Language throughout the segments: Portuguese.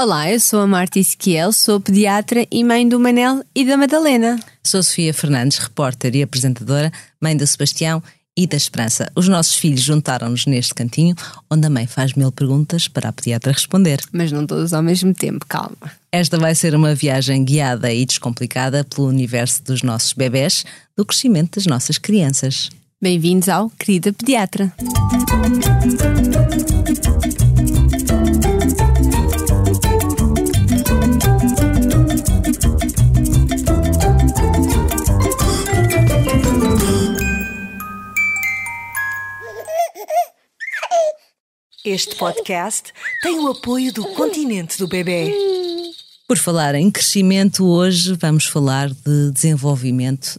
Olá, eu sou a Marta Ezequiel, sou pediatra e mãe do Manel e da Madalena. Sou Sofia Fernandes, repórter e apresentadora, mãe do Sebastião e da Esperança. Os nossos filhos juntaram-nos neste cantinho, onde a mãe faz mil perguntas para a pediatra responder. Mas não todos ao mesmo tempo, calma. Esta vai ser uma viagem guiada e descomplicada pelo universo dos nossos bebés, do crescimento das nossas crianças. Bem-vindos ao Querida Pediatra. Este podcast tem o apoio do Continente do Bebê. Por falar em crescimento, hoje vamos falar de desenvolvimento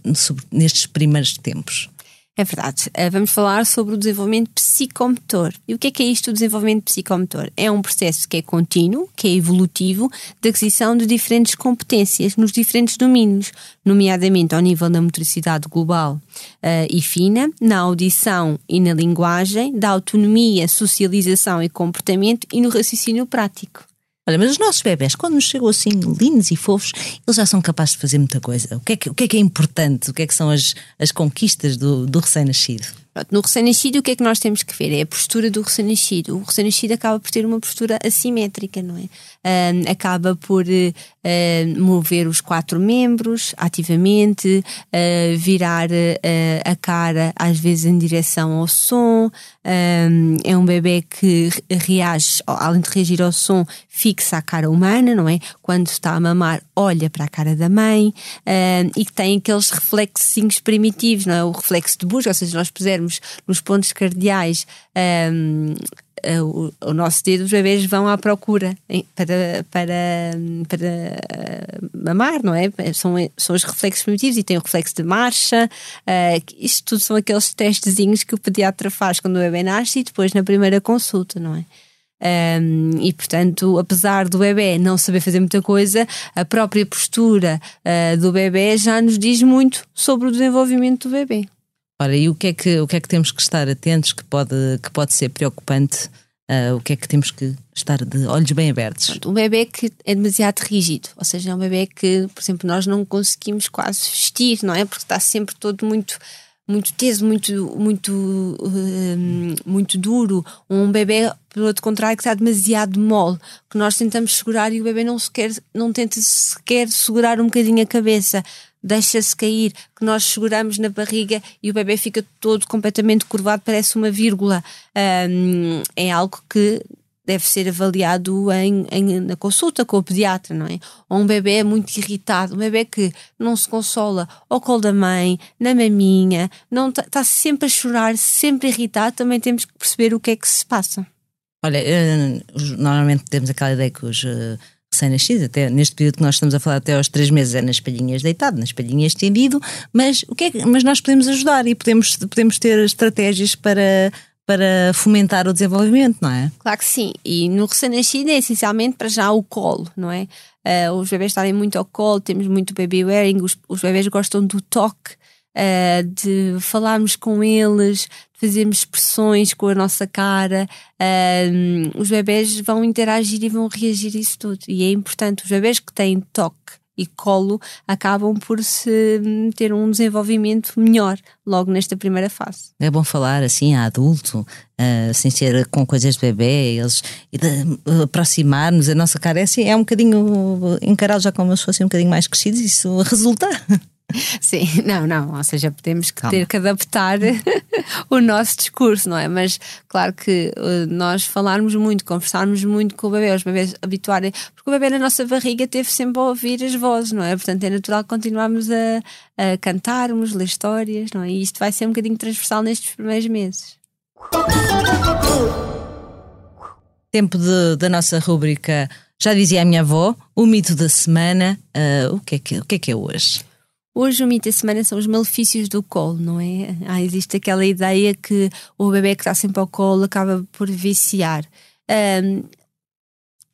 nestes primeiros tempos. É verdade. Eh, vamos falar sobre o desenvolvimento psicomotor. E o que é que é isto, o desenvolvimento psicomotor? É um processo que é contínuo, que é evolutivo, de aquisição de diferentes competências nos diferentes domínios, nomeadamente ao nível da motricidade global uh, e fina, na audição e na linguagem, da autonomia, socialização e comportamento e no raciocínio prático. Olha, mas os nossos bebés, quando nos chegam assim lindos e fofos, eles já são capazes de fazer muita coisa. O que é que, o que, é, que é importante? O que é que são as, as conquistas do, do recém-nascido? No recém-nascido, o que é que nós temos que ver? É a postura do recém-nascido. O recém-nascido acaba por ter uma postura assimétrica, não é? Uh, acaba por uh, mover os quatro membros ativamente, uh, virar a cara às vezes em direção ao som. é um bebê que reage, além de reagir ao som, fixa a cara humana, não é? Quando está a mamar, olha para a cara da mãe e que tem aqueles reflexos primitivos, não é? O reflexo de busca, ou seja, nós pusermos nos pontos cardeais um, o, o, nosso dedo, os bebês vão à procura para, para, para mamar, não é? São, são os reflexos primitivos e tem o reflexo de marcha. Uh, isto tudo são aqueles testezinhos que o pediatra faz quando o bebê nasce e depois na primeira consulta, não é? Um, e portanto, apesar do bebê não saber fazer muita coisa, a própria postura uh, do bebê já nos diz muito sobre o desenvolvimento do bebê. Ora, e o que é que, o que, é que temos que estar atentos que pode, que pode ser preocupante? Uh, o que é que temos que estar de olhos bem abertos? Um bebê que é demasiado rígido, ou seja, é um bebê que, por exemplo, nós não conseguimos quase vestir, não é? Porque está sempre todo muito muito teso, muito, muito, uh, muito duro, um bebê, pelo outro contrário, que está demasiado mole, que nós tentamos segurar e o bebê não sequer, não tenta sequer segurar um bocadinho a cabeça deixa-se cair, que nós seguramos na barriga e o bebê fica todo completamente curvado, parece uma vírgula. Um, é algo que deve ser avaliado em, em, na consulta com o pediatra, não é? Ou um bebê muito irritado, um bebê que não se consola ao colo da mãe, na maminha, está tá sempre a chorar, sempre irritado, também temos que perceber o que é que se passa. Olha, eh, normalmente temos aquela ideia que os recém-nascido, até neste período que nós estamos a falar até aos três meses é nas palhinhas deitado, nas palhinhas estendido, mas o que é que, mas nós podemos ajudar e podemos, podemos ter estratégias para para fomentar o desenvolvimento, não é? Claro que sim. E no recém-nascido é essencialmente para já o colo, não é? Uh, os bebés estarem muito ao colo, temos muito baby wearing, os, os bebés gostam do toque, uh, de falarmos com eles, de fazermos expressões com a nossa cara. Uh, os bebés vão interagir e vão reagir a isso tudo. E é importante, os bebés que têm toque e colo acabam por se hum, ter um desenvolvimento melhor logo nesta primeira fase. É bom falar assim a adulto, uh, sem ser com coisas de bebê, eles aproximar-nos, a nossa cara é assim, é um bocadinho encarado já como se fossem um bocadinho mais crescidos, isso resulta. Sim, não, não, ou seja, que Calma. ter que adaptar o nosso discurso, não é? Mas claro que uh, nós falarmos muito, conversarmos muito com o bebê, os bebês habituarem, porque o bebê na nossa barriga teve sempre a ouvir as vozes, não é? Portanto, é natural continuarmos a, a cantarmos, ler histórias, não é? E isto vai ser um bocadinho transversal nestes primeiros meses. Tempo de, da nossa rúbrica, já dizia a minha avó, o mito da semana, uh, o, que é que, o que é que é hoje? Hoje o mito da semana são os malefícios do colo, não é? Ah, existe aquela ideia que o bebê que está sempre ao colo acaba por viciar. Um,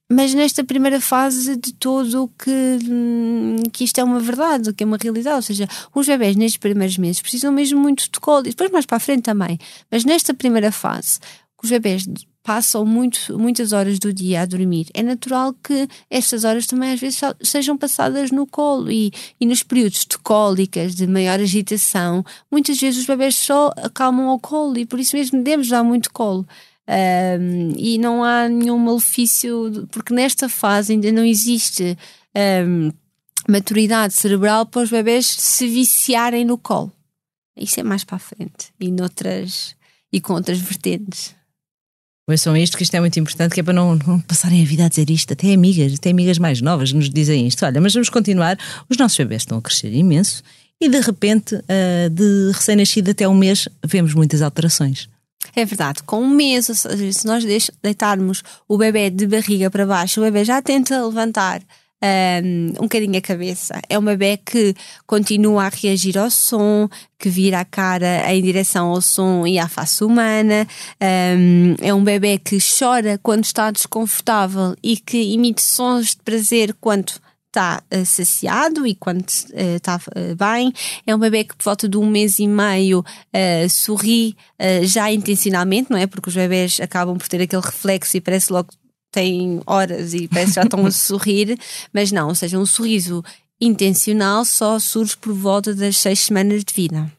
mas nesta primeira fase de todo que, hum, que isto é uma verdade, que é uma realidade, ou seja, os bebés nestes primeiros meses precisam mesmo muito de colo, e depois mais para a frente também, mas nesta primeira fase, os bebés passam muito, muitas horas do dia a dormir. É natural que estas horas também às vezes sejam passadas no colo e, e nos períodos de cólicas, de maior agitação, muitas vezes os bebés só acalmam ao colo e por isso mesmo devemos dar muito colo. Um, e não há nenhum malefício, porque nesta fase ainda não existe um, maturidade cerebral para os bebés se viciarem no colo. Isso é mais para a frente e noutras e com outras vertentes. Ouçam isto, que isto é muito importante, que é para não, não, passarem a vida a dizer isto. Até amigas, até amigas mais novas nos dizem isto. Olha, mas vamos continuar. Os nossos bebés estão a crescer imenso e de repente, uh, de recém-nascido até um mês, vemos muitas alterações. É verdade, com um mês, se nós deitarmos o bebê de barriga para baixo, o bebê já tenta levantar um, um bocadinho a cabeça. É um bebê que continua a reagir ao som, que vira a cara em direção ao som e à face humana. Um, é um bebê que chora quando está desconfortável e que emite sons de prazer quando está uh, saciado e quando uh, está uh, bem. É um bebê que por volta de um mês e meio sorri já intencionalmente, não é? Porque os bebés acabam por ter aquele reflexo e parece logo têm horas e parece que já estão a sorrir, mas não, ou seja, um sorriso intencional só surge por volta das seis semanas de vida.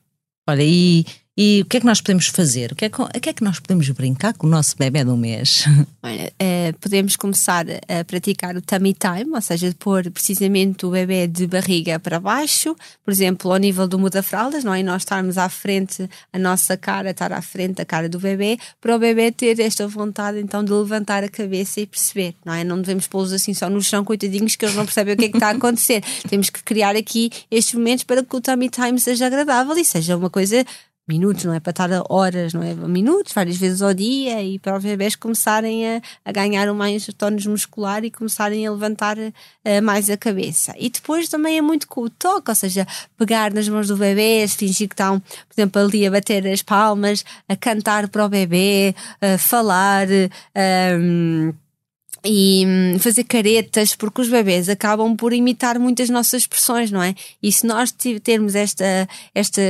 Olha, e e o que é que nós podemos fazer? O que é que, o que, é que nós podemos brincar com o nosso bebê de um mês? Olha, é, podemos começar a praticar o tummy time, ou seja, pôr precisamente o bebê de barriga para baixo, por exemplo, ao nível do muda-fraldas, não é? E nós estarmos à frente, a nossa cara estar à frente da cara do bebê, para o bebê ter esta vontade então de levantar a cabeça e perceber, não é? Não devemos pô-los assim só no chão, coitadinhos, que eles não percebem o que é que está a acontecer. Temos que criar aqui estes momentos para que o tummy time seja agradável e seja uma coisa minutos, não é para estar horas, não é? Minutos, várias vezes ao dia e para os bebés começarem a, a ganhar mais tónus muscular e começarem a levantar uh, mais a cabeça. E depois também é muito com o toque, ou seja, pegar nas mãos do bebê, fingir que estão, por exemplo, ali a bater as palmas, a cantar para o bebê, a falar. Um, e hum, fazer caretas, porque os bebês acabam por imitar muitas nossas expressões, não é? E se nós termos esta, esta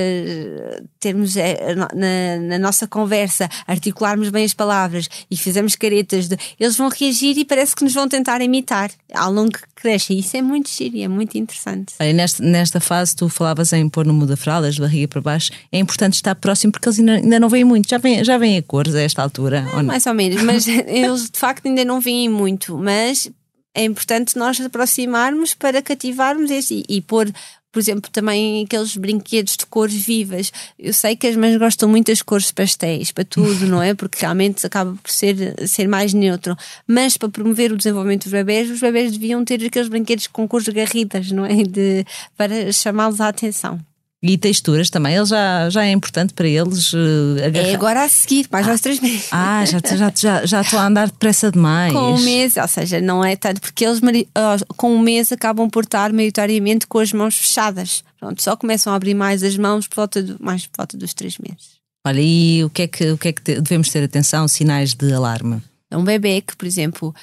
termos eh, na, na, nossa conversa, articularmos bem as palavras e fizermos caretas, de, eles vão reagir e parece que nos vão tentar imitar ao longo que crescem. Isso é muito giro, é muito interessante. Aí, nesta, nesta fase, tu falavas em pôr no muda fraldas, de barriga para baixo, é importante estar próximo porque eles ainda, ainda não veem muito, já vêm, já vêm a cores a esta altura. É, ou mais ou menos, mas eles de facto ainda não veem muito muito, mas é importante nós aproximarmos para cativarmos esse e, e pôr por exemplo, também aqueles brinquedos de cores vivas. Eu sei que as mães gostam muito das cores pastéis para tudo, não é? Porque realmente acaba por ser, ser mais neutro. Mas para promover o desenvolvimento dos bebés, os bebés deviam ter aqueles brinquedos com cores garridas, não é? De, para chamá-los a atenção. E texturas também, ele já, já é importante para eles uh, É agora a seguir, mais aos três meses. Ah, já, já, já, já estou a andar depressa demais. Com um mês, ou seja, não é tanto, porque eles com um mês acabam por estar maioritariamente com as mãos fechadas. Pronto, só começam a abrir mais as mãos por volta, de, mais por volta dos três meses. Olha, e o que é que, o que, é que devemos ter atenção? Sinais de alarme? É um bebê que, por exemplo,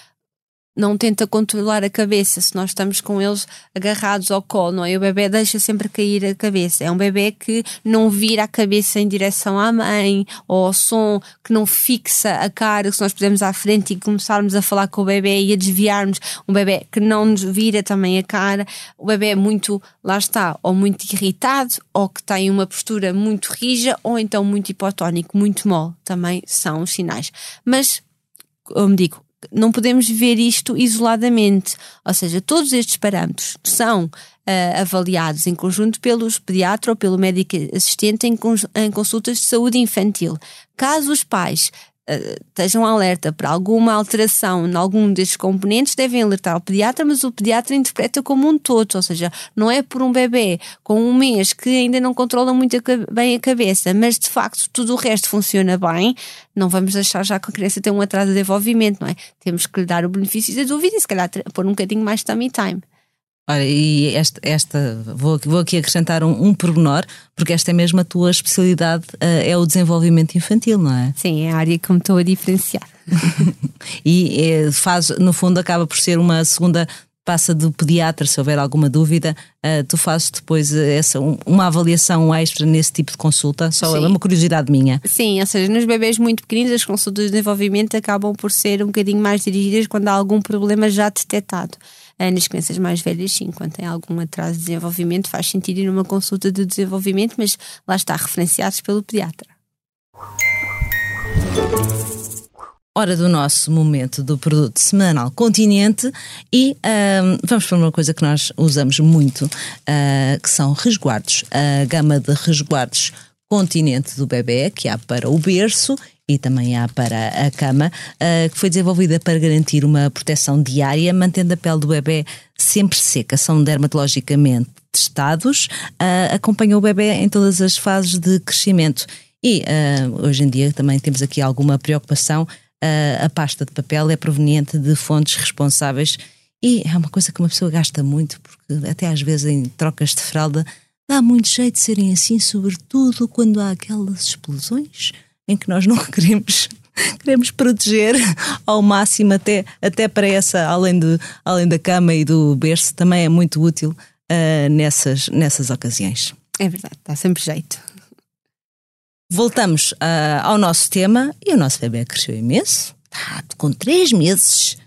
não tenta controlar a cabeça se nós estamos com eles agarrados ao colo, não é? O bebê deixa sempre cair a cabeça. É um bebê que não vira a cabeça em direção à mãe ou ao som, que não fixa a cara, se nós pudermos à frente e começarmos a falar com o bebê e a desviarmos. Um bebê que não nos vira também a cara. O bebê é muito, lá está, ou muito irritado, ou que tem uma postura muito rija, ou então muito hipotónico, muito mole. Também são os sinais. Mas, como digo, não podemos ver isto isoladamente. Ou seja, todos estes parâmetros são uh, avaliados em conjunto pelos pediatra ou pelo médico assistente em, em consultas de saúde infantil. Caso os pais estejam alerta para alguma alteração em algum destes componentes, devem alertar o pediatra, mas o pediatra interpreta como um todo, ou seja, não é por um bebê com um mês que ainda não controla muito bem a cabeça, mas de facto tudo o resto funciona bem, não vamos deixar já que a criança tem um atraso de desenvolvimento, não é? Temos que lhe dar o benefício da dúvida e se calhar pôr um bocadinho mais tummy time. Olha, e esta, esta vou, vou aqui acrescentar um, um pormenor, porque esta é mesmo a tua especialidade, uh, é o desenvolvimento infantil, não é? Sim, é a área que me estou a diferenciar. e é, faz, no fundo, acaba por ser uma segunda passa do pediatra, se houver alguma dúvida, uh, tu fazes depois essa, um, uma avaliação extra nesse tipo de consulta? Só Sim. é uma curiosidade minha. Sim, ou seja, nos bebês muito pequeninos, as consultas de desenvolvimento acabam por ser um bocadinho mais dirigidas quando há algum problema já detectado. Uh, nas crianças mais velhas, sim, quando tem algum atraso de desenvolvimento, faz sentido ir numa consulta de desenvolvimento, mas lá está, referenciados pelo pediatra. Hora do nosso momento do produto semanal Continente e vamos para uma coisa que nós usamos muito, uh, que são resguardos. A gama de resguardos Continente do bebê, que há para o berço e também há para a cama, uh, que foi desenvolvida para garantir uma proteção diária, mantendo a pele do bebê sempre seca. São dermatologicamente testados, uh, acompanham o bebê em todas as fases de crescimento. E uh, hoje em dia também temos aqui alguma preocupação a, a pasta de papel é proveniente de fontes responsáveis e é uma coisa que uma pessoa gasta muito, porque até às vezes em trocas de fralda dá muito jeito de serem assim, sobretudo quando há aquelas explosões em que nós não queremos queremos proteger ao máximo até, até para essa, além, de, além da cama e do berço, também é muito útil uh, nessas, nessas ocasiões. É verdade, dá sempre jeito. Voltamos uh, ao nosso tema e o nosso bebê cresceu imenso. Está com três meses.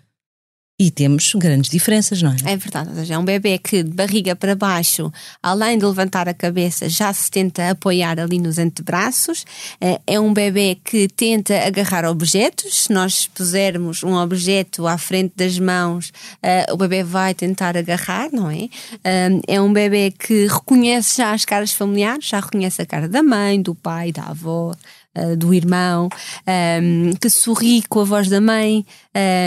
E temos grandes diferenças, não é? É verdade. É um bebê que de barriga para baixo, além de levantar a cabeça, já se tenta apoiar ali nos antebraços. Eh, é um bebê que tenta agarrar objetos. Se nós pusermos um objeto à frente das mãos, eh, o bebê vai tentar agarrar, não é? Eh, é um bebê que reconhece já as caras familiares, já reconhece a cara da mãe, do pai, da avó, uh, do irmão, um, que sorri com a voz da mãe,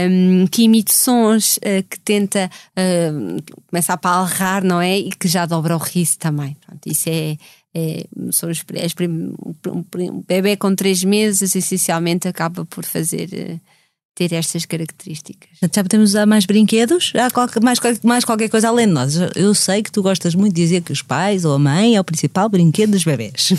um, que imita sons, uh, que tenta, uh, a palrar, não é? E que já dobra o riso também. Pronto, isso é, é, são os, é, um bebê com três meses essencialmente acaba por fazer uh, ter estas características. Já podemos usar mais brinquedos? Há qualquer, mais, mais qualquer coisa além de nós. Eu sei que tu gostas muito de dizer que os pais ou a mãe é o principal brinquedo dos bebés.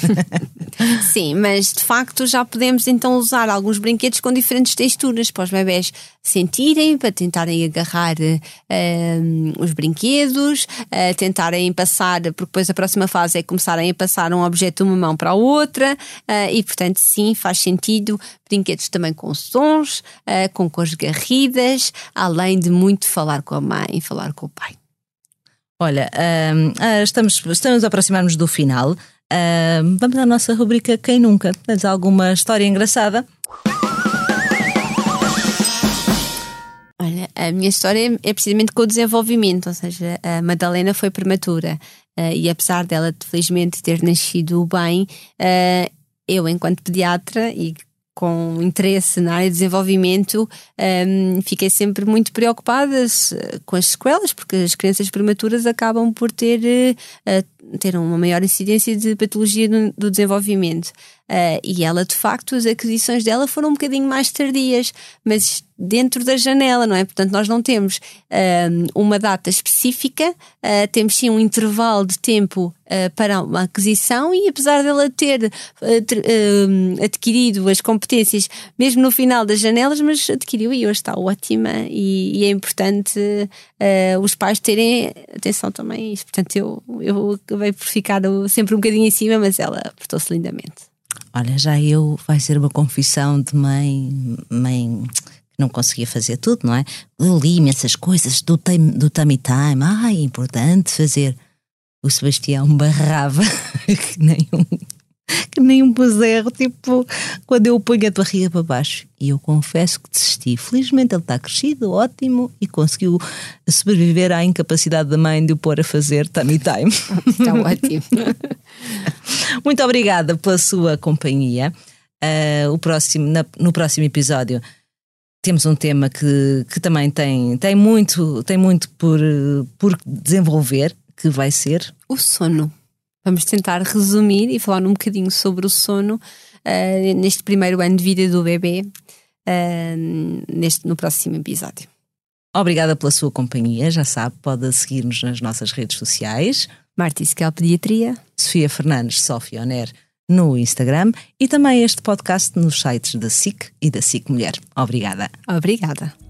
Sim, mas de facto já podemos então usar alguns brinquedos com diferentes texturas para os bebés sentirem, para tentarem agarrar uh, os brinquedos, uh, tentarem passar, porque depois a próxima fase é começarem a passar um objeto de uma mão para a outra, uh, e portanto, sim, faz sentido. Brinquedos também com sons, com cores garridas, além de muito falar com a mãe, falar com o pai. Olha, estamos, estamos a aproximar-nos do final. vamos à nossa rubrica Quem Nunca? Tens alguma história engraçada? Olha, a minha história é precisamente com o desenvolvimento, ou seja, a Madalena foi prematura uh, e apesar dela felizmente ter nascido bem, uh, eu enquanto pediatra e com interesse na área de desenvolvimento, um, fiquei sempre muito preocupada com as sequelas, porque as crianças prematuras acabam por ter, uh, ter uma maior incidência de patologia do, do desenvolvimento. Uh, e ela, de facto, as aquisições dela foram um bocadinho mais tardias, mas dentro da janela, não é? Portanto, nós não temos uh, uma data específica, uh, temos sim um intervalo de tempo para uma aquisição e apesar dela ter, adquirido as competências mesmo no final das janelas, mas adquiriu e hoje está ótima e, e é importante os pais terem atenção também a isso. Portanto, eu, eu acabei por ficar sempre um bocadinho em cima, mas ela portou-se lindamente. Olha, já eu vai ser uma confissão de mãe, mãe que não conseguia fazer tudo, não é? Eu li imensas coisas do, time, do tummy time. Ah, é importante fazer. O Sebastião barrava que nem um que nem um bezerro, tipo, quando eu ponho a barriga para baixo. E eu confesso que desisti. Felizmente ele está crescido, ótimo, e conseguiu sobreviver à incapacidade da mãe de o pôr a fazer tummy time. Está ótimo. Muito obrigada pela sua companhia. Uh, o próximo, na, no próximo episódio temos um tema que, que também tem, tem muito, tem muito por, por desenvolver, que vai ser o sono. Vamos tentar resumir e falar um bocadinho sobre o sono uh, neste primeiro ano de vida do bebê uh, neste, no próximo episódio. Obrigada pela sua companhia, já sabe, pode seguir-nos nas nossas redes sociais. Marta Isquel Pediatria. Sofia Fernandes, Sofia Oner no Instagram e também este podcast nos sites da SIC e da SIC Mulher. Obrigada. Obrigada.